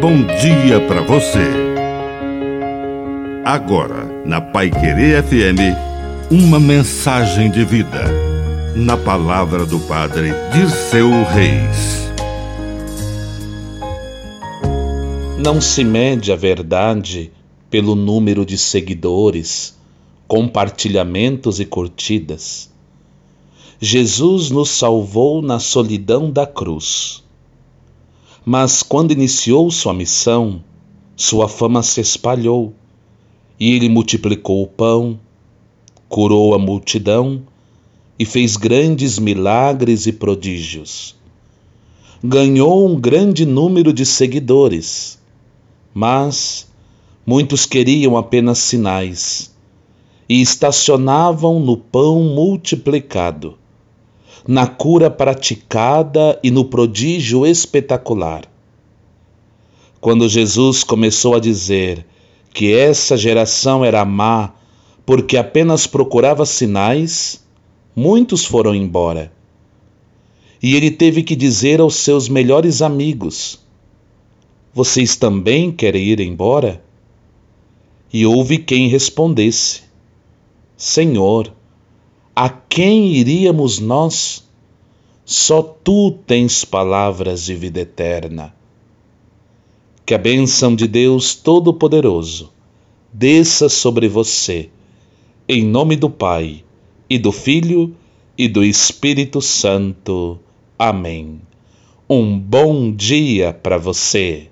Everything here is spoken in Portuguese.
bom dia para você. Agora, na Pai Querer FM, uma mensagem de vida. Na palavra do Padre Dirceu Reis. Não se mede a verdade pelo número de seguidores, compartilhamentos e curtidas. Jesus nos salvou na solidão da cruz mas quando iniciou sua missão, sua fama se espalhou e ele multiplicou o pão, curou a multidão e fez grandes milagres e prodígios. Ganhou um grande número de seguidores, mas muitos queriam apenas sinais e estacionavam no pão multiplicado na cura praticada e no prodígio espetacular. Quando Jesus começou a dizer que essa geração era má porque apenas procurava sinais, muitos foram embora. E ele teve que dizer aos seus melhores amigos: Vocês também querem ir embora? E houve quem respondesse: Senhor, a quem iríamos nós? Só tu tens palavras de vida eterna. Que a bênção de Deus Todo-Poderoso desça sobre você, em nome do Pai, e do Filho, e do Espírito Santo. Amém. Um bom dia para você.